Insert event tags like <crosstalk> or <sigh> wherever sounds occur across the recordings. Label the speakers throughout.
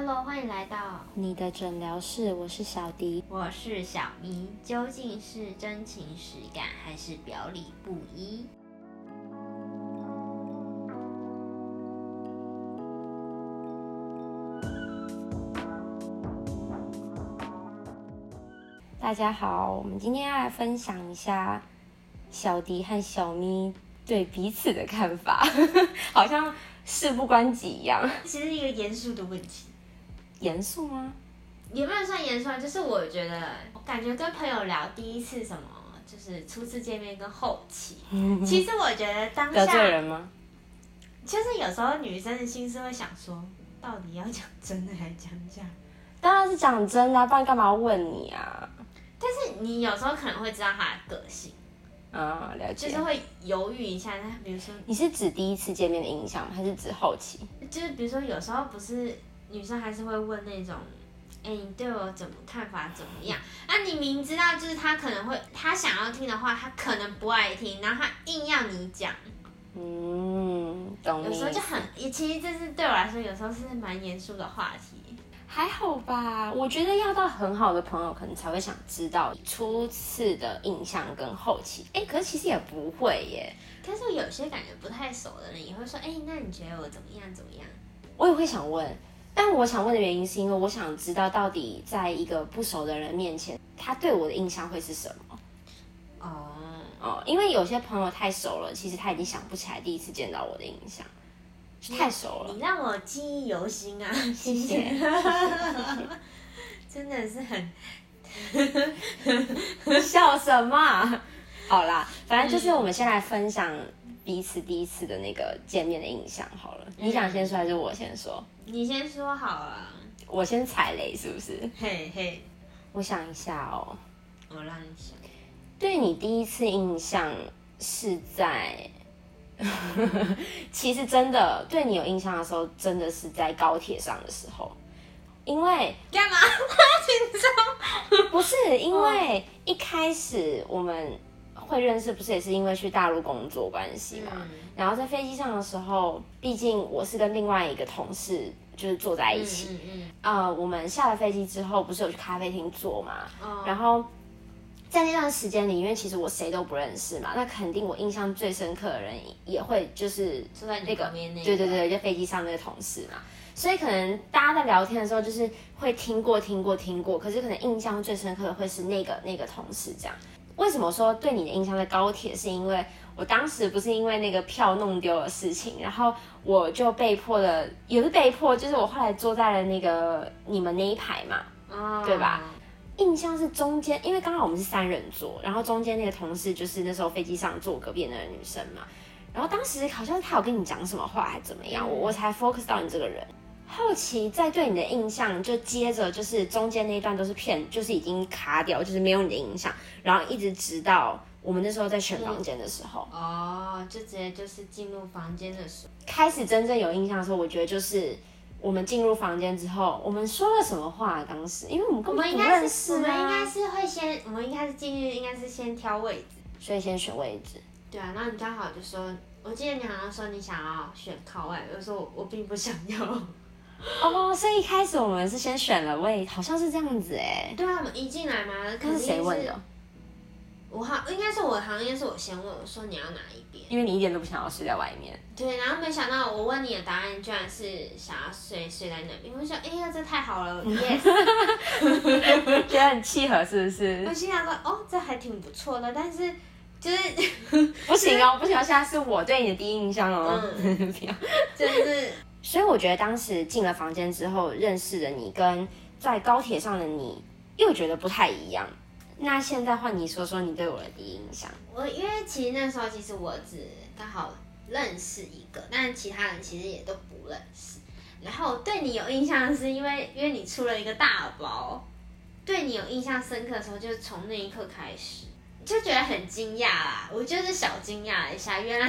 Speaker 1: Hello，欢迎来到
Speaker 2: 你的诊疗室，我是小迪。
Speaker 1: 我是小咪，究竟是真情实感还是表里不一？
Speaker 2: 大家好，我们今天要来分享一下小迪和小咪对彼此的看法，<laughs> 好像事不关己一样。
Speaker 1: 其实是一个严肃的问题，
Speaker 2: 严肃吗？
Speaker 1: 也不能算严肃啊，就是我觉得，我感觉跟朋友聊第一次什么，就是初次见面跟后期，其实我觉得当
Speaker 2: 得罪
Speaker 1: 下
Speaker 2: 人吗？
Speaker 1: 就是有时候女生的心思会想说，到底要讲真的还是讲假？
Speaker 2: 当然是讲真的啊、不然干嘛问你啊？
Speaker 1: 但是你有时候可能会知道他的个性，
Speaker 2: 啊，了解。
Speaker 1: 就是会犹豫一下。那比如说，
Speaker 2: 你是指第一次见面的印象吗，还是指后期？
Speaker 1: 就是比如说有时候不是女生还是会问那种，哎、你对我怎么看法怎么样？那、你明知道就是她可能会，她想要听的话，她可能不爱听，然后她硬要你讲，
Speaker 2: 嗯，懂
Speaker 1: 有
Speaker 2: 你。
Speaker 1: 时候就很，也其实这是对我来说有时候是蛮严肃的话题。
Speaker 2: 还好吧，我觉得要到很好的朋友，可能才会想知道初次的印象跟后期。哎、可是其实也不会耶，
Speaker 1: 但是有些感觉不太熟的人也会说，哎、那你觉得我怎么样怎么样？
Speaker 2: 我也会想问。但我想问的原因是因为我想知道到底在一个不熟的人面前，他对我的印象会是什么
Speaker 1: 哦，
Speaker 2: 哦？因为有些朋友太熟了，其实他已经想不起来第一次见到我的印象，太熟了。
Speaker 1: 你让我记忆犹新啊！
Speaker 2: 谢谢，<laughs>
Speaker 1: 真的是很 <laughs>
Speaker 2: 笑什么啊？好啦，反正就是我们先来分享彼此第一次的那个见面的印象好了。你想先说还是我先说？
Speaker 1: 你先说好了，
Speaker 2: 我先踩雷是不是？
Speaker 1: 嘿嘿，
Speaker 2: 我想一下哦，
Speaker 1: 我让你想。
Speaker 2: 对你第一次印象是在，<laughs> 其实真的对你有印象的时候，真的是在高铁上的时候，因为
Speaker 1: 干嘛？<laughs> 紧张？
Speaker 2: 不是因为一开始我们会认识，不是也是因为去大陆工作关系嘛？
Speaker 1: 嗯
Speaker 2: 然后在飞机上的时候，毕竟我是跟另外一个同事就是坐在一起，
Speaker 1: 嗯嗯
Speaker 2: 呃，我们下了飞机之后，不是有去咖啡厅坐嘛？
Speaker 1: 嗯。哦。
Speaker 2: 然后在那段时间里，因为其实我谁都不认识嘛，那肯定我印象最深刻的人也会就是
Speaker 1: 坐在
Speaker 2: 那个对对对，就飞机上那个同事嘛。所以可能大家在聊天的时候，就是会听过听过听过，可是可能印象最深刻的会是那个那个同事这样。为什么说对你的印象在高铁？是因为我当时不是因为那个票弄丢的事情，然后我就被迫的，也是被迫，就是我后来坐在了那个你们那一排嘛，
Speaker 1: 啊
Speaker 2: 对吧？印象是中间，因为刚好我们是三人座，然后中间那个同事就是那时候飞机上坐我隔壁的那个女生嘛，然后当时好像她有跟你讲什么话还怎么样，我我才 focus 到你这个人。后期在对你的印象，就接着就是中间那一段都是片，就是已经卡掉，就是没有你的印象，然后一直直到我们那时候在选房间的时候，
Speaker 1: 哦，就直接就是进入房间的时候。
Speaker 2: 开始真正有印象的时候，我觉得就是我们进入房间之后，我们说了什么话？当时因为我们
Speaker 1: 我们应该
Speaker 2: 认
Speaker 1: 是，我
Speaker 2: 识
Speaker 1: 们应该
Speaker 2: 啊，
Speaker 1: 是会先，我们应该是进去，应该是先挑位置。
Speaker 2: 所以先选位置。
Speaker 1: 对啊，然后你刚好就说，我记得你好像说你想要选靠外，我说我我并不想要。<laughs>
Speaker 2: 哦，所以一开始我们是先选了位，好像是这样子哎。
Speaker 1: 对啊，我们一进来嘛，肯
Speaker 2: 那
Speaker 1: 定
Speaker 2: 是谁问的？
Speaker 1: 我好应该是我，好像应该是我先问，我说你要哪一边？
Speaker 2: 因为你一点都不想要睡在外面。
Speaker 1: 对，然后没想到我问你的答案居然是想要睡睡在那边，我就说哎呀这太好了，<laughs> yes。<laughs>
Speaker 2: 觉得很契合是不是
Speaker 1: 我？心想说哦这还挺不错的，但是就是
Speaker 2: 不行哦，不行哦，现在是我对你的第一印象哦。不要。
Speaker 1: 就是
Speaker 2: 所以我觉得当时进了房间之后认识的你，跟在高铁上的你又觉得不太一样。那现在换你说说你对我的第一印象。
Speaker 1: 我因为其实那时候其实我只刚好认识一个，但其他人其实也都不认识。然后对你有印象是因为因为你出了一个大包，对你有印象深刻的时候，就是从那一刻开始，就觉得很惊讶啦。我就是小惊讶了一下，原来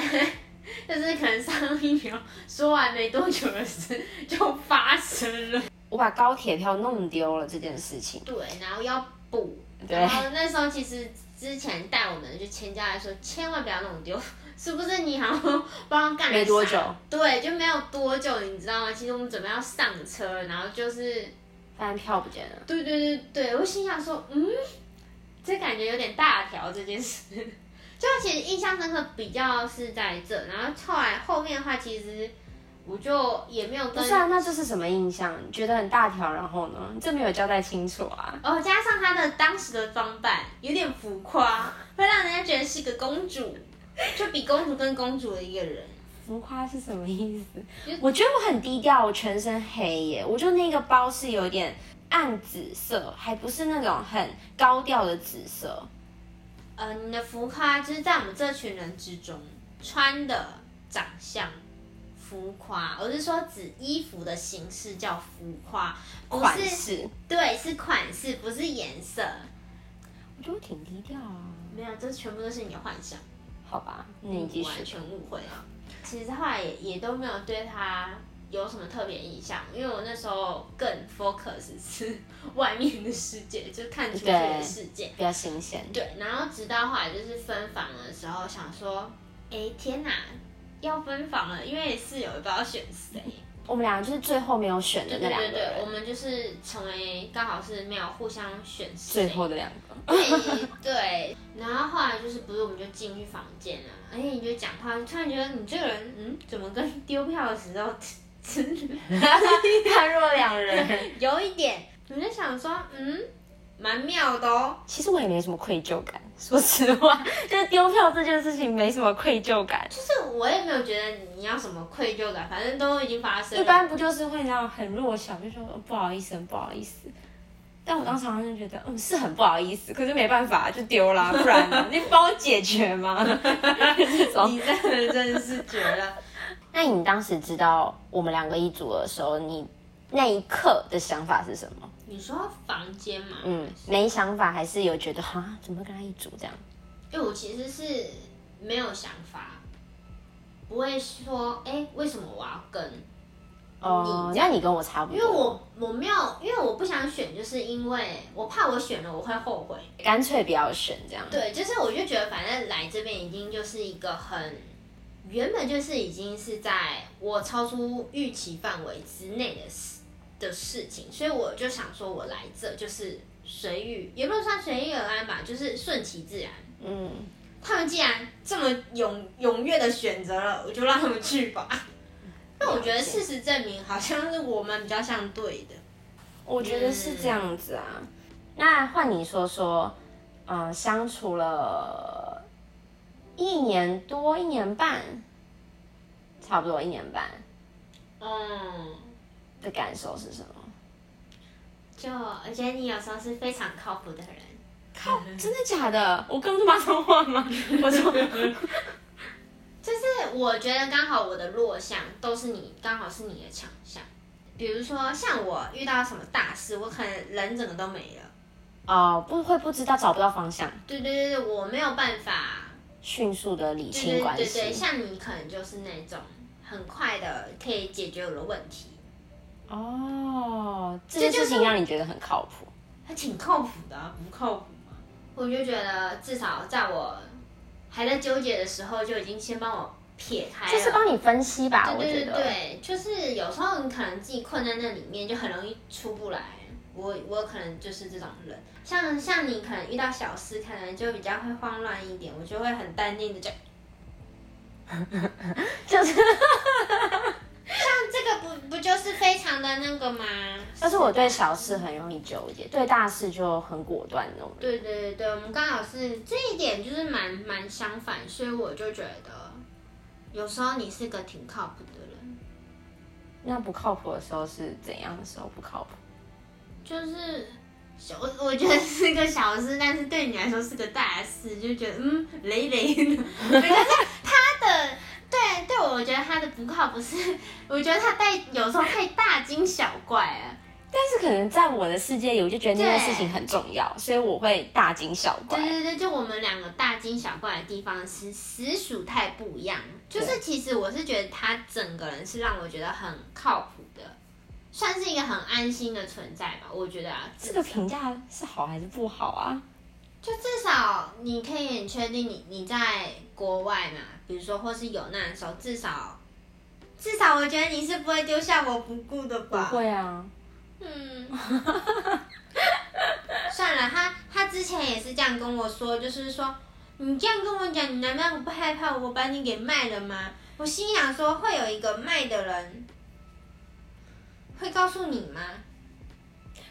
Speaker 1: <laughs> 就是可能上一秒说完没多久的事就发生了。
Speaker 2: 我把高铁票弄丢了这件事情，
Speaker 1: 对，然后要补，
Speaker 2: 对
Speaker 1: 然后那时候其实之前带我们的就千家来说，千万不要弄丢，是不是你好像不知道干了
Speaker 2: 没多久，
Speaker 1: 对，就没有多久，你知道吗？其实我们准备要上车，然后就是，
Speaker 2: 发现票不见了。
Speaker 1: 对对对对，我心想说，嗯，这感觉有点大条这件事。就其实印象深刻比较是在这，然后后来后面的话，其实我就也没有跟
Speaker 2: 不是啊，那这是什么印象？你觉得很大条，然后呢？这没有交代清楚啊。
Speaker 1: 哦，加上她的当时的装扮有点浮夸，会让人家觉得是个公主，就比公主更公主的一个人。
Speaker 2: 浮夸是什么意思？我觉得我很低调，我全身黑耶。我就那个包是有点暗紫色，还不是那种很高调的紫色。
Speaker 1: 呃，你的浮夸就是在我们这群人之中穿的长相浮夸，我是说指衣服的形式叫浮夸，不
Speaker 2: 款
Speaker 1: 是
Speaker 2: 式，
Speaker 1: 对，是款式，不是颜色。
Speaker 2: 我觉得我挺低调啊。
Speaker 1: 没有，这全部都是你的幻想，
Speaker 2: 好吧，那你继
Speaker 1: 完
Speaker 2: 续。
Speaker 1: 全误会了。其实后来也也都没有对他有什么特别印象，因为我那时候更 focus 是 <laughs> 外面的世界，就看出去的世界。
Speaker 2: 比较新鲜。
Speaker 1: 对，然后直到后来就是分房的时候，想说，哎天哪，要分房了，因为室友也不知道选谁。
Speaker 2: 我们俩就是最后没有选的
Speaker 1: 对
Speaker 2: 那两个
Speaker 1: 对对对，我，们就是成为刚好是没有互相选谁。
Speaker 2: 最后的两个。
Speaker 1: 对对，然后后来就是不是我们就进去房间了，而且你就讲话，突然觉得你这个人，嗯，怎么跟丢票的时候 <laughs>
Speaker 2: 判若两人。<laughs>
Speaker 1: 有一点，我就想说，嗯，蛮妙的哦。
Speaker 2: 其实我也没什么愧疚感，说实话，<laughs> 就是丢票这件事情没什么愧疚感。
Speaker 1: 就是我也没有觉得你要什么愧疚感，反正都已经发生了。
Speaker 2: 一般不就是会那样很弱小，就说、哦不好意思，不好意思。但我当时好像就觉得，嗯，是很不好意思，可是没办法，就丢啦，不然呢？你帮我解决吗？这种。
Speaker 1: 你这个人真的是绝了。
Speaker 2: 那你当时知道我们两个一组的时候，你那一刻的想法是什么？
Speaker 1: 你说房间嘛，
Speaker 2: 嗯，没想法，还是有觉得哈，怎么跟他一组这样？
Speaker 1: 因为我其实是没有想法，不会说，哎、为什么我要跟？
Speaker 2: 哦，
Speaker 1: 你
Speaker 2: 那你跟我差不多，
Speaker 1: 因为我我没有，因为我不想选，就是因为我怕我选了我会后悔。
Speaker 2: 干脆不要选这样。
Speaker 1: 对，就是我就觉得反正来这边已经就是一个很，原本就是已经是在我超出预期范围之内的事的事情，所以我就想说我来这就是随遇，也不能算随遇而安吧，就是顺其自然。
Speaker 2: 嗯，
Speaker 1: 他们既然这么踊踊跃的选择了，我就让他们去吧。那我觉得事实证明，好像是我们比较像对的。
Speaker 2: 我觉得是这样子啊。那换你说说，嗯、相处了一年多、一年半，差不多一年半
Speaker 1: 嗯，
Speaker 2: 的感受是什么？
Speaker 1: 就而且你有时候是非常靠谱的人。
Speaker 2: 靠，真的假的？我刚刚骂脏话吗？<laughs> 我说，
Speaker 1: 就是我觉得刚好我的弱项都是你，刚好是你的强项。比如说像我遇到什么大事，我可能人整个都没了。
Speaker 2: 哦，不会不知道，找不到方向，
Speaker 1: 对对对对，我没有办法。
Speaker 2: 迅速的理清关
Speaker 1: 对对对，
Speaker 2: 系。
Speaker 1: 像你可能就是那种很快的可以解决我的问题，
Speaker 2: 哦，这件事情让你觉得很靠谱。
Speaker 1: 还挺靠谱的、啊，不靠谱吗？我就觉得至少在我还在纠结的时候，就已经先帮我撇开了。
Speaker 2: 就是帮你分析吧，我
Speaker 1: 对对
Speaker 2: 觉得。
Speaker 1: 对对，就是有时候你可能自己困在那里面，就很容易出不来。我我可能就是这种人，像像你可能遇到小事，可能就比较会慌乱一点，我就会很淡定的就，
Speaker 2: 就是，
Speaker 1: 像这个不不就是非常的那个吗？
Speaker 2: 但是我对小事很容易纠结，对大事就很果断那种。
Speaker 1: 对对对对，我们刚好是这一点就是蛮蛮相反，所以我就觉得有时候你是个挺靠谱的人，
Speaker 2: 那不靠谱的时候是怎样的时候不靠谱？
Speaker 1: 就是小我我觉得是个小事，但是对你来说是个大事，就觉得嗯累累的。可 <laughs> 是他的对对我觉得他的不靠谱是，我觉得他带有时候太大惊小怪了。
Speaker 2: 但是可能在我的世界里，我就觉得那件事情很重要，所以我会大惊小怪
Speaker 1: 对。对对，就我们两个大惊小怪的地方是实属太不一样。就是其实我是觉得他整个人是让我觉得很靠谱的，算是一个很安心的存在吧。我觉得啊，
Speaker 2: 这个评价是好还是不好啊？
Speaker 1: 就至少你可以很确定你你在国外嘛，比如说或是有难的时候，至少至少我觉得你是不会丢下我不顾的
Speaker 2: 不
Speaker 1: 吧？
Speaker 2: 会啊，
Speaker 1: 嗯，<laughs> 算了，他他之前也是这样跟我说，就是说你这样跟我讲，你难道不害怕我把你给卖了吗？我心想说，会有一个卖的人会告诉你吗？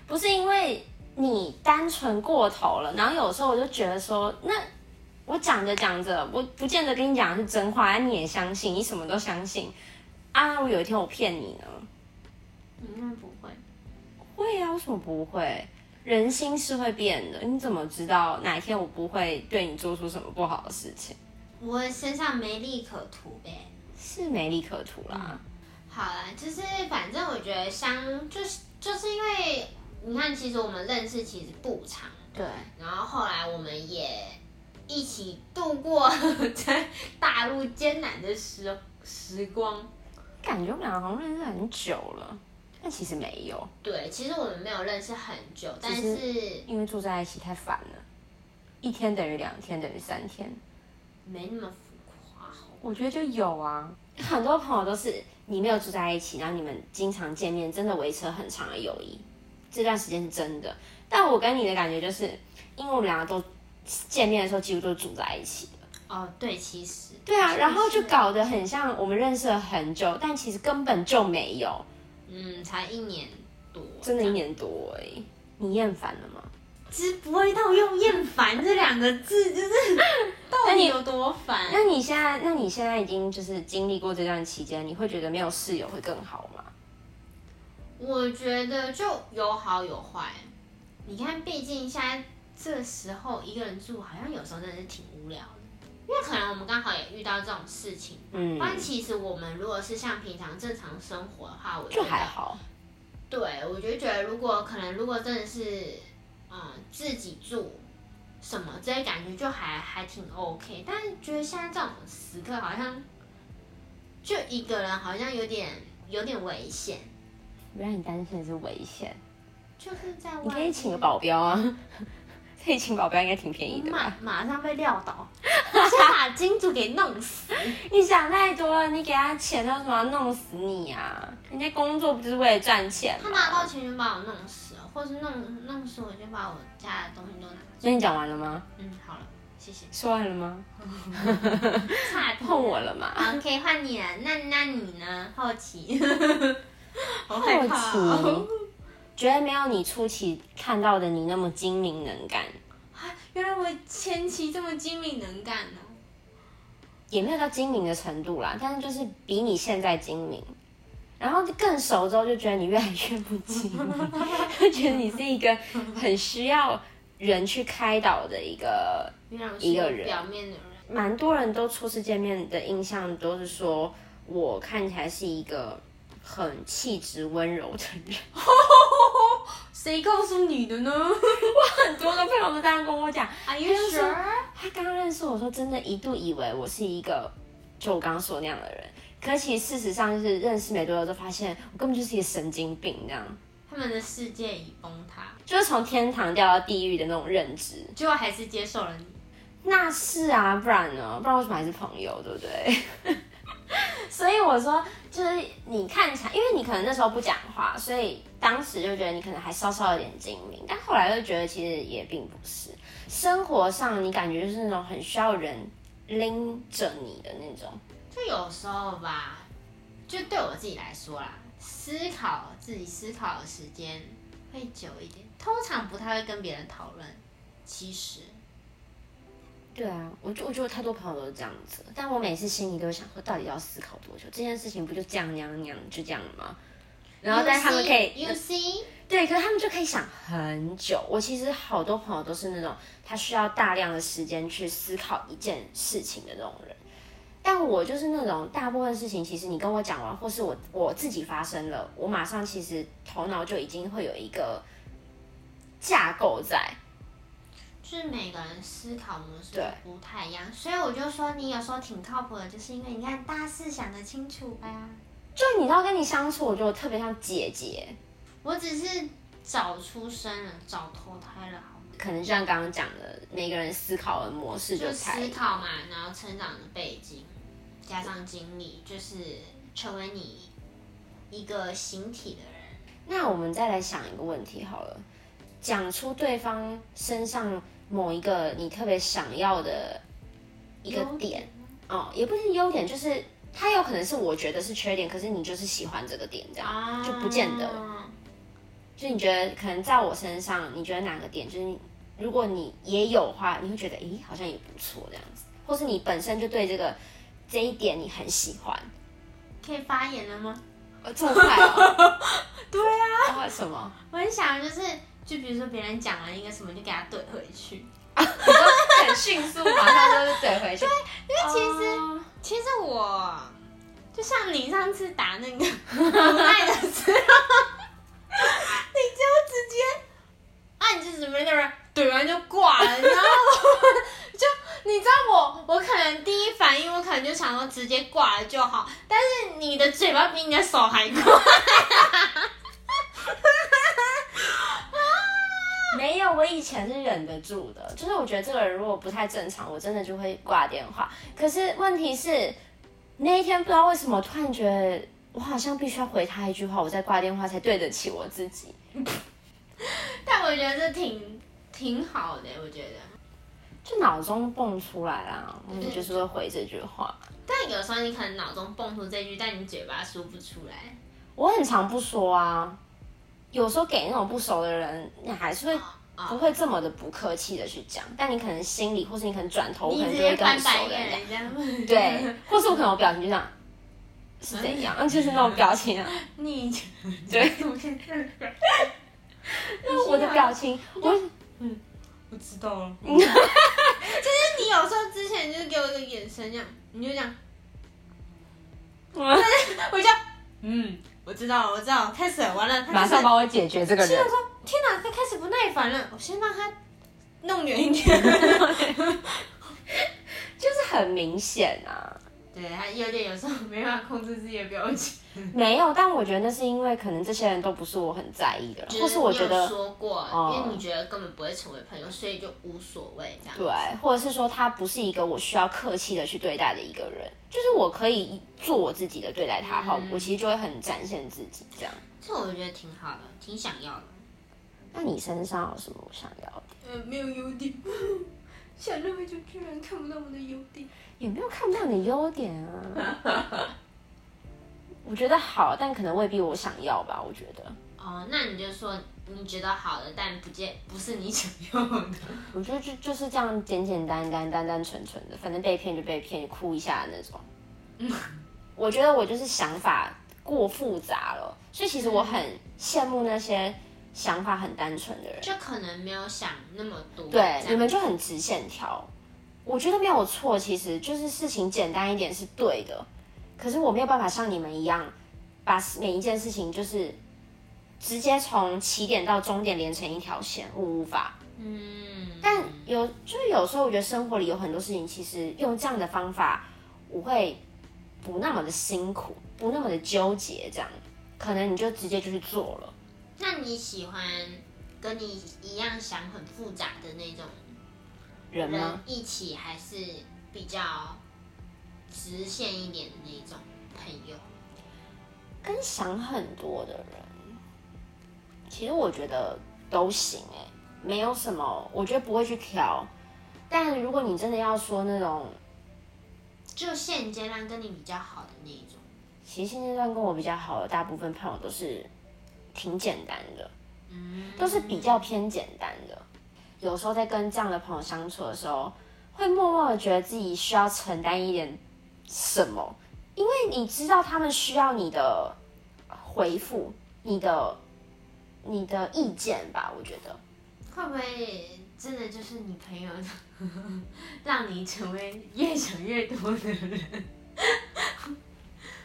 Speaker 2: 不是因为你单纯过头了，然后有时候我就觉得说，那我讲着讲着，我不见得跟你讲的是真话，你也相信，你什么都相信啊！我有一天我骗你呢？
Speaker 1: 你应该不会。
Speaker 2: 会啊，为什么不会？人心是会变的，你怎么知道哪一天我不会对你做出什么不好的事情？
Speaker 1: 我身上没利可图呗。
Speaker 2: 是没利可图啦。
Speaker 1: 好啦，就是反正我觉得相就是就是因为你看，其实我们认识其实不长，
Speaker 2: 对，
Speaker 1: 然后后来我们也一起度过 <laughs> 在大陆艰难的时时光。
Speaker 2: 感觉我们两个好像认识很久了，但其实没有，
Speaker 1: 对，其实我们没有认识很久，但是
Speaker 2: 因为住在一起太烦了，一天等于两天等于三天。
Speaker 1: 没那么浮夸。
Speaker 2: 我觉得就有啊，很多朋友都是你没有住在一起，然后你们经常见面，真的维持了很长的友谊，这段时间是真的。但我跟你的感觉就是，因为我们两个都见面的时候几乎都住在一起的，
Speaker 1: 哦，对，其实
Speaker 2: 对啊，然后就
Speaker 1: 搞
Speaker 2: 搞得很像我们认识了很久，但其实根本就没有，
Speaker 1: 嗯，才一年多，
Speaker 2: 真的一年多而已。你厌烦了吗？
Speaker 1: 其实不会到用厌烦这两个字，就是 <laughs> 到底有多烦？
Speaker 2: 那你现在，那你现在已经就是经历过这段期间，你会觉得没有室友会更好吗？
Speaker 1: 我觉得就有好有坏。你看，毕竟现在这时候一个人住，好像有时候真的是挺无聊的。因为可能我们刚好也遇到这种事情，
Speaker 2: 嗯
Speaker 1: 但，其实我们如果是像平常正常生活的话，我觉
Speaker 2: 就
Speaker 1: 得
Speaker 2: 还好。
Speaker 1: 对，我就觉得如果可能，如果真的是嗯自己住什么这些感觉就还还挺 OK，但是觉得现在这种时刻好像就一个人好像有点有点危险，
Speaker 2: 原来你担心的是危险，
Speaker 1: 就是在外
Speaker 2: 你可以请个保镖啊，<laughs> 可以请保镖应该挺便宜的
Speaker 1: 马
Speaker 2: 吧？
Speaker 1: 马上被撂倒，<laughs> 先把金主给弄死。<laughs>
Speaker 2: 你想太多了，你给他钱，他为什么要弄死你啊？人家工作不就是为了赚钱
Speaker 1: 他？拿到钱就把我弄死了，或是弄弄死我就把我家的东西都拿走。
Speaker 2: 那你讲完了吗？
Speaker 1: 嗯，好了，谢谢。
Speaker 2: 说完了吗？
Speaker 1: 差点
Speaker 2: 碰我了吗？
Speaker 1: 好，可以换你了。那那你呢？好奇，好 <laughs>
Speaker 2: 好
Speaker 1: 害怕哦、
Speaker 2: 奇，<laughs> 觉得没有你初期看到的你那么精明能干，
Speaker 1: 啊原来我前期这么精明能干哦。
Speaker 2: 也没有到精明的程度啦，但是就是比你现在精明。然后更熟之后，就觉得你越来越不精明，就觉得你是一个很需要人去开导的一个。一个人
Speaker 1: 表面的人。
Speaker 2: 蛮多人都初次见面的印象都是说我看起来是一个很气质温柔的人，<laughs>
Speaker 1: 谁告诉你的呢 <laughs> 我
Speaker 2: 很多的朋友都这样跟我讲。
Speaker 1: ？Are you
Speaker 2: 就是
Speaker 1: sure？
Speaker 2: 他刚认识我说，真的一度以为我是一个就我刚刚说那样的人，可其实事实上就是认识没多久就发现我根本就是一个神经病这样，
Speaker 1: 他们的世界已崩塌，
Speaker 2: 就是从天堂掉到地狱的那种认知。
Speaker 1: 结果还是接受了你。
Speaker 2: 那是啊，不然呢？不然为什么还是朋友，对不对？<laughs> 所以我说，就是你看起来，因为你可能那时候不讲话，所以当时就觉得你可能还稍稍有点精明，但后来就觉得其实也并不是。生活上你感觉就是那种很需要人拎着你的那种。
Speaker 1: 就有时候吧，就对我自己来说啦，思考自己思考的时间会久一点，通常不太会跟别人讨论。其实，
Speaker 2: 对啊，我就我觉得太多朋友都是这样子，但我每次心里都会想说，到底要思考多久？这件事情不就这样那样那样就这样了吗？然后，但他们可以
Speaker 1: You see，
Speaker 2: 对，可是他们就可以想很久。我其实好多朋友都是那种他需要大量的时间去思考一件事情的那种人，但我就是那种大部分事情，其实你跟我讲完，或是我我自己发生了，我马上其实头脑就已经会有一个架构在。
Speaker 1: 就是每个人思考模式
Speaker 2: 对
Speaker 1: 不太一样，所以我就说你有时候挺靠谱的，就是因为你看大事想得清楚吧。
Speaker 2: 就你知道跟你相处，我觉得我特别像姐姐。
Speaker 1: 我只是早出生了，早投胎了，好吗？
Speaker 2: 可能就像刚刚讲的，每个人思考的模式
Speaker 1: 就
Speaker 2: 太
Speaker 1: 思考嘛，然后成长的背景加上经历，就是成为你一个形体的人。
Speaker 2: 那我们再来想一个问题好了，讲出对方身上某一个你特别想要的一个点，哦，也不是优点，就是它有可能是我觉得是缺点，可是你就是喜欢这个点，这样、
Speaker 1: 啊
Speaker 2: 就不见得。就你觉得可能在我身上，你觉得哪个点就是如果你也有的话，你会觉得咦好像也不错这样子，或是你本身就对这个这一点你很喜欢，
Speaker 1: 可以发言了吗？
Speaker 2: 呃，这么快哦？<laughs>
Speaker 1: 对啊，
Speaker 2: 为什么？
Speaker 1: 我很想就是，就比如说别人讲了一个什么，就给他怼回去。<laughs>
Speaker 2: 很迅速，马上就是怼回去。对，
Speaker 1: 因为其实、其实我就像你上次打那个 <laughs> 无奈的时候，你就直接啊，你就怎么那个怼完就挂了，然后就你知道我我可能第一反应我可能就想说直接挂了就好，但是你的嘴巴比你的手还快。<laughs>
Speaker 2: 没有，我以前是忍得住的，就是我觉得这个人如果不太正常，我真的就会挂电话。可是问题是，那一天不知道为什么突然觉得，我好像必须要回他一句话，我再挂电话才对得起我自己。<laughs>
Speaker 1: 但我觉得这挺挺好的，我觉得。
Speaker 2: 就脑中蹦出来啦，嗯，就是会回这句话。
Speaker 1: 但有时候你可能脑中蹦出这句，但你嘴巴说不出来。
Speaker 2: 我很常不说啊，有时候给那种不熟的人，你还是会不会这么的不客气的去讲，但你可能心里，或是你可能转头，我可能就会跟很熟的人讲，对，或是我可能我表情就这样，是怎样，<laughs> 就是那种表情啊，
Speaker 1: 你
Speaker 2: 对，<laughs> 我的表情，我
Speaker 1: 我知道了。<laughs> 就是你有时候之前就是给我一个眼神，这样你就这样，<laughs> 我就嗯，我知道了，我知道了，开始了完了，他
Speaker 2: 马上帮我解决这个人
Speaker 1: 心想。说天哪，他开始不耐烦了，我先让他弄远一点。<laughs>
Speaker 2: 就是很明显啊，
Speaker 1: 对他有点有时候没办法控制自己的表情，<laughs>
Speaker 2: 没有，但我觉得那是因为可能这些人都不是我很在意的人，
Speaker 1: 就
Speaker 2: 或是我觉得
Speaker 1: 说过，
Speaker 2: 哦
Speaker 1: 因为你觉得根本不会成为朋友，所以就无所谓这样。
Speaker 2: 对，或者是说他不是一个我需要客气的去对待的一个人，就是我可以做我自己的对待他好，
Speaker 1: 嗯
Speaker 2: 我其实就会很展现自己这样。
Speaker 1: 这我觉得挺好的，挺想要的。
Speaker 2: 那你身上有什么我想要的？
Speaker 1: 呃，没有优点，<laughs> 想那么久居然看不到我的优点。
Speaker 2: 有没有看不到你的优点啊？<laughs> 我觉得好，但可能未必我想要吧。我觉得，
Speaker 1: 哦，那你就说你觉得好的，但不见不是你想要的。<laughs>
Speaker 2: 我觉得就就是这样简简单单、单单纯纯的，反正被骗就被骗，哭一下那种。<laughs> 我觉得我就是想法过复杂了，所以其实我很羡慕那些想法很单纯的人。
Speaker 1: 就可能没有想那么多。
Speaker 2: 对，你们就很直线条。我觉得没有错，其实就是事情简单一点是对的，可是我没有办法像你们一样，把每一件事情就是直接从起点到终点连成一条线，我无法。
Speaker 1: 嗯，
Speaker 2: 但有就是有时候我觉得生活里有很多事情，其实用这样的方法，我会不那么的辛苦，不那么的纠结，这样可能你就直接就去做了。
Speaker 1: 那你喜欢跟你一样想很复杂的那种
Speaker 2: 人吗？
Speaker 1: 人一起，还是比较直线一点的那种朋友？
Speaker 2: 跟想很多的人，其实我觉得都行哎、没有什么，我觉得不会去挑。但如果你真的要说那种，
Speaker 1: 就现阶段跟你比较好的那一种，
Speaker 2: 其实现阶段跟我比较好的大部分朋友都是挺简单的，
Speaker 1: 嗯，
Speaker 2: 都是比较偏简单的。有时候在跟这样的朋友相处的时候，会默默的觉得自己需要承担一点什么，因为你知道他们需要你的回复，你的你的意见吧，我觉得。
Speaker 1: 会不会真的就是你朋友让你成为越想越多的人？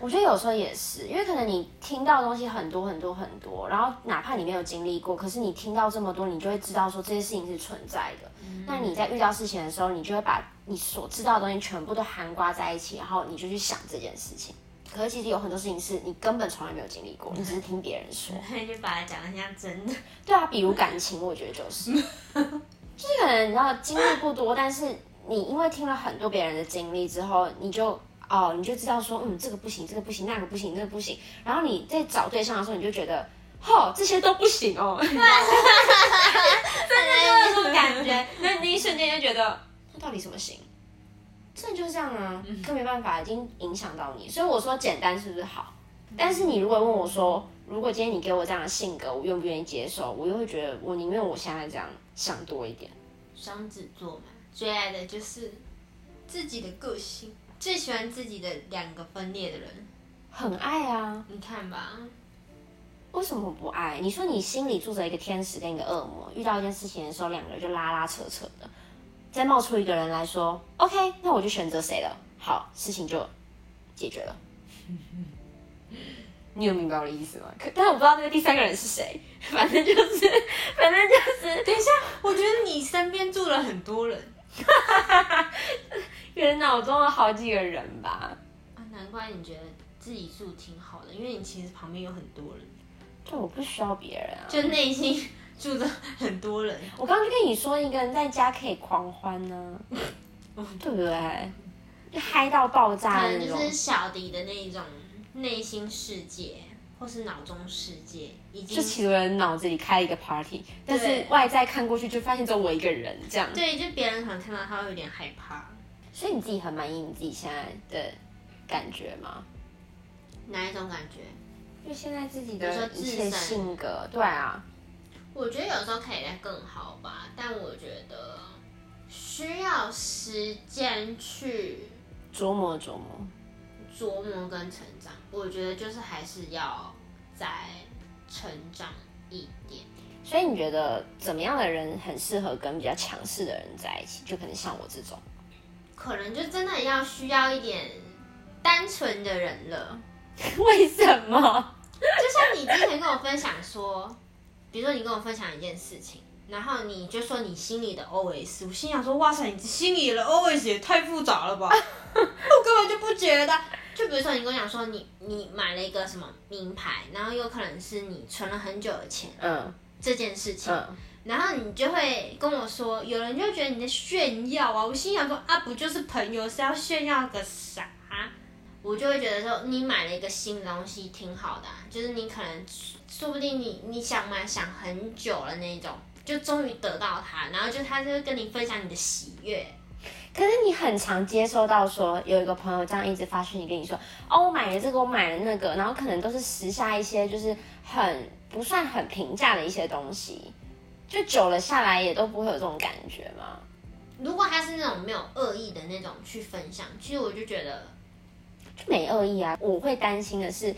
Speaker 2: 我觉得有时候也是，因为可能你听到的东西很多很多很多，然后哪怕你没有经历过，可是你听到这么多，你就会知道说这些事情是存在的。那你在遇到事情的时候，你就会把你所知道的东西全部都含刮在一起，然后你就去想这件事情。可是其实有很多事情是你根本从来没有经历过，你只是听别人说。<laughs>
Speaker 1: 就把它讲的像真的。
Speaker 2: 对啊，比如感情，我觉得就是，<laughs> 就是可能你知道经历不多，但是你因为听了很多别人的经历之后，你就哦，你就知道说，嗯，这个不行，这个不行，那个不行，那个不行。然后你在找对象的时候，你就觉得，哦，这些都不行哦，<laughs> 真的就是那种感觉。那那一瞬间就觉得，那到底什么行？真的就是这样啊，更没办法，已经影响到你。所以我说简单是不是好？但是你如果问我说，如果今天你给我这样的性格，我愿不愿意接受？我又会觉得，我宁愿我现在这样想多一点。
Speaker 1: 双子座嘛，最爱的就是自己的个性，最喜欢自己的两个分裂的人，
Speaker 2: 很爱啊。
Speaker 1: 你看吧，
Speaker 2: 为什么不爱？你说你心里住着一个天使跟一个恶魔，遇到一件事情的时候，两个人就拉拉扯扯的，再冒出一个人来说，OK，那我就选择谁了。好，事情就解决了。<laughs> 你有明白我的意思吗？可但我不知道那个第三个人是谁。<laughs> 反正就是，<laughs> 反正就是。
Speaker 1: 等一下，我觉得你身边住了很多人，<laughs>
Speaker 2: 人脑中有好几个人吧。
Speaker 1: 啊，难怪你觉得自己住挺好的，因为你其实旁边有很多人。
Speaker 2: 就我不需要别人啊。
Speaker 1: 就内心住着很多人。
Speaker 2: 我刚刚就跟你说，一个人在家可以狂欢呢，<laughs> 对不对？就嗨到爆炸
Speaker 1: 那种。就是小迪的那一种。内心世界或是脑中世界，已经
Speaker 2: 就其实人脑子里开一个 party，但是外在看过去就发现只有我一个人这样。
Speaker 1: 对，就别人可能看到他会有点害怕。
Speaker 2: 所以你自己很满意你自己现在的感觉吗？
Speaker 1: 哪一种感觉？
Speaker 2: 就现在自己的一些性格，对啊。
Speaker 1: 我觉得有时候可以再更好吧，但我觉得需要时间去
Speaker 2: 琢磨琢磨。
Speaker 1: 琢磨跟成长，我觉得就是还是要再成长一点。
Speaker 2: 所以你觉得怎么样的人很适合跟比较强势的人在一起？就可能像我这种，
Speaker 1: 可能就真的要需要一点单纯的人了。<laughs>
Speaker 2: 为什么？
Speaker 1: 就像你之前跟我分享说，比如说你跟我分享一件事情，然后你就说你心里的 OS，我心想说，哇塞，你心里的 OS 也太复杂了吧？<laughs> 我根本就不觉得。就比如说，你跟我讲说，你你买了一个什么名牌，然后有可能是你存了很久的钱，嗯，这件事情，嗯，然后你就会跟我说，有人就觉得你在炫耀啊，我心想说啊，不就是朋友，是要炫耀个啥？我就会觉得说，你买了一个新东西挺好的，就是你可能说不定你你想买想很久了那种，就终于得到它，然后就他就会跟你分享你的喜悦。
Speaker 2: 可是你很常接收到说有一个朋友这样一直发讯息跟你说，哦，我买了这个，我买了那个，然后可能都是时下一些就是很不算很平价的一些东西，就久了下来也都不会有这种感觉吗？
Speaker 1: 如果他是那种没有恶意的那种去分享，其实我就觉得
Speaker 2: 就没恶意啊。我会担心的是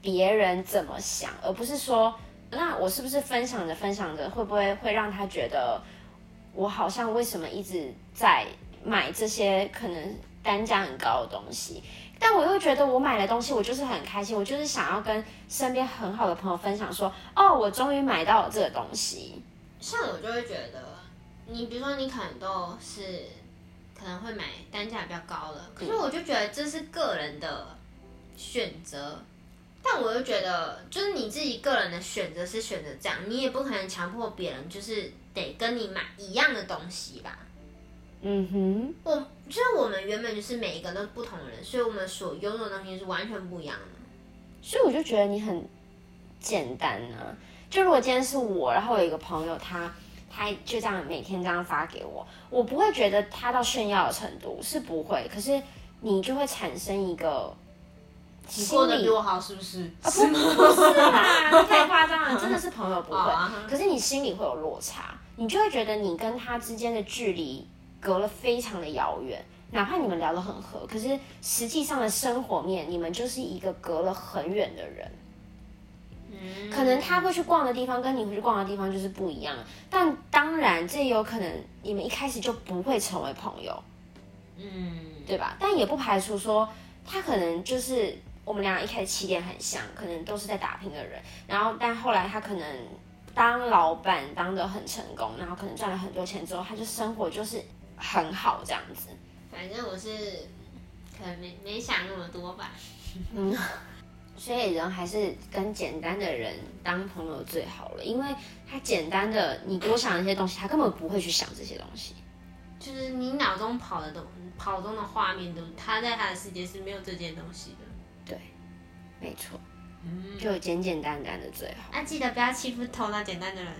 Speaker 2: 别人怎么想，而不是说那我是不是分享着分享着会不会会让他觉得我好像为什么一直在。买这些可能单价很高的东西，但我又觉得我买的东西我就是很开心，我就是想要跟身边很好的朋友分享，说哦，我终于买到了这个东西。
Speaker 1: 像我就会觉得，你比如说你可能都是可能会买单价比较高的，可是我就觉得这是个人的选择，但我又觉得就是你自己个人的选择是选择这样，你也不可能强迫别人就是得跟你买一样的东西吧。嗯哼，我就是我们原本就是每一个都是不同人，所以我们所拥有的东西是完全不一样的。
Speaker 2: 所以我就觉得你很简单啊。就如果今天是我，然后有一个朋友，他他就这样每天这样发给我，我不会觉得他到炫耀的程度，是不会。可是你就会产生一个
Speaker 1: 你过得比我好，是不是？
Speaker 2: 不不是啦，<laughs> 太夸张了，真的是朋友不会。可是你心里会有落差，你就会觉得你跟他之间的距离。隔了非常的遥远，哪怕你们聊得很合，可是实际上的生活面，你们就是一个隔了很远的人。嗯，可能他会去逛的地方跟你会去逛的地方就是不一样，但当然这也有可能你们一开始就不会成为朋友。嗯，对吧？但也不排除说他可能就是我们俩一开始起点很像，可能都是在打拼的人，然后但后来他可能当老板当得很成功，然后可能赚了很多钱之后，他就生活就是。很好，这样子。
Speaker 1: 反正我是可能没没想那么多吧。嗯，<laughs>
Speaker 2: 所以人还是跟简单的人当朋友最好了，因为他简单的你多想一些东西，他根本不会去想这些东西。
Speaker 1: 就是你脑中跑的东跑中的画面都，他在他的世界是没有这件东西的。
Speaker 2: 对，没错，就简简单单的最好。
Speaker 1: 啊，记得不要欺负头脑简单的人。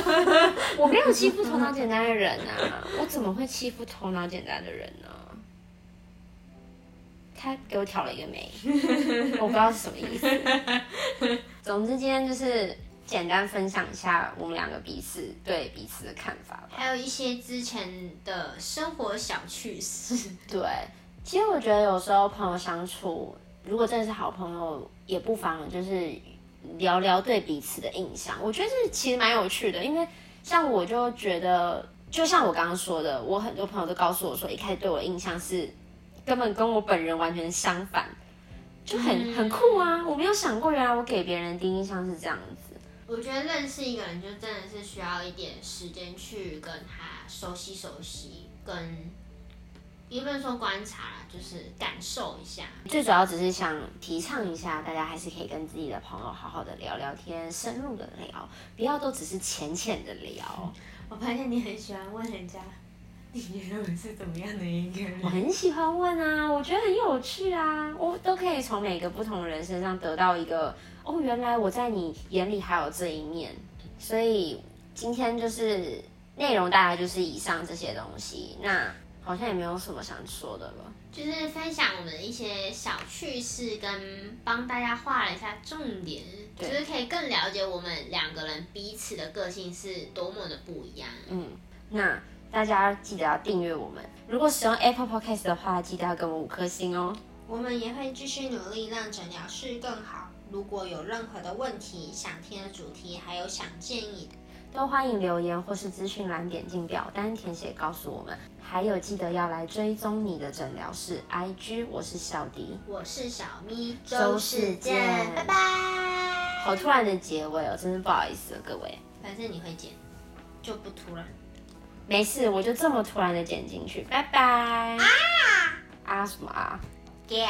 Speaker 1: <laughs>
Speaker 2: 我没有欺负头脑简单的人啊，我怎么会欺负头脑简单的人呢？他给我挑了一个眉，<laughs> 我不知道是什么意思。<laughs> 总之，今天就是简单分享一下我们两个彼此对彼此的看法吧。
Speaker 1: 还有一些之前的生活小趣事。
Speaker 2: 对，其实我觉得有时候朋友相处，如果真的是好朋友，也不妨就是聊聊对彼此的印象。我觉得这其实蛮有趣的，因为像我就觉得，就像我刚刚说的，我很多朋友都告诉我说，一开始对我印象是根本跟我本人完全相反，就很很酷啊！我没有想过，原来我给别人的第一印象是这样子。
Speaker 1: 我觉得认识一个人，就真的是需要一点时间去跟他熟悉熟悉，跟也不能说观察啦，就是感受一下。
Speaker 2: 最主要只是想提倡一下，大家还是可以跟自己的朋友好好的聊聊天，深入的聊，不要都只是浅浅的聊。
Speaker 1: 我发现你很喜欢问人家，你觉得我是怎么样的一个人？
Speaker 2: 我很喜欢问啊，我觉得很有趣啊，我都可以从每个不同的人身上得到一个哦，原来我在你眼里还有这一面。所以今天就是内容大概就是以上这些东西，那好像也没有什么想说的了。
Speaker 1: 就是分享我们一些小趣事，跟帮大家画了一下重点，就是可以更了解我们两个人彼此的个性是多么的不一样。
Speaker 2: 嗯，那大家记得要订阅我们。如果使用 Apple Podcast 的话，记得要给我们五颗星哦。
Speaker 1: 我们也会继续努力让诊疗室更好。如果有任何的问题、想听的主题，还有想建议的，
Speaker 2: 都欢迎留言或是资讯栏点进表单填写告诉我们。还有记得要来追踪你的诊疗室 IG，我是小迪。
Speaker 1: 我是小咪，
Speaker 2: 周世见
Speaker 1: 拜拜。
Speaker 2: 好突然的结尾哦，真是不好意思了各位。
Speaker 1: 反正你会剪，就不突然。
Speaker 2: 没事，我就这么突然的剪进去，拜拜。啊啊什么啊
Speaker 1: ？Yeah。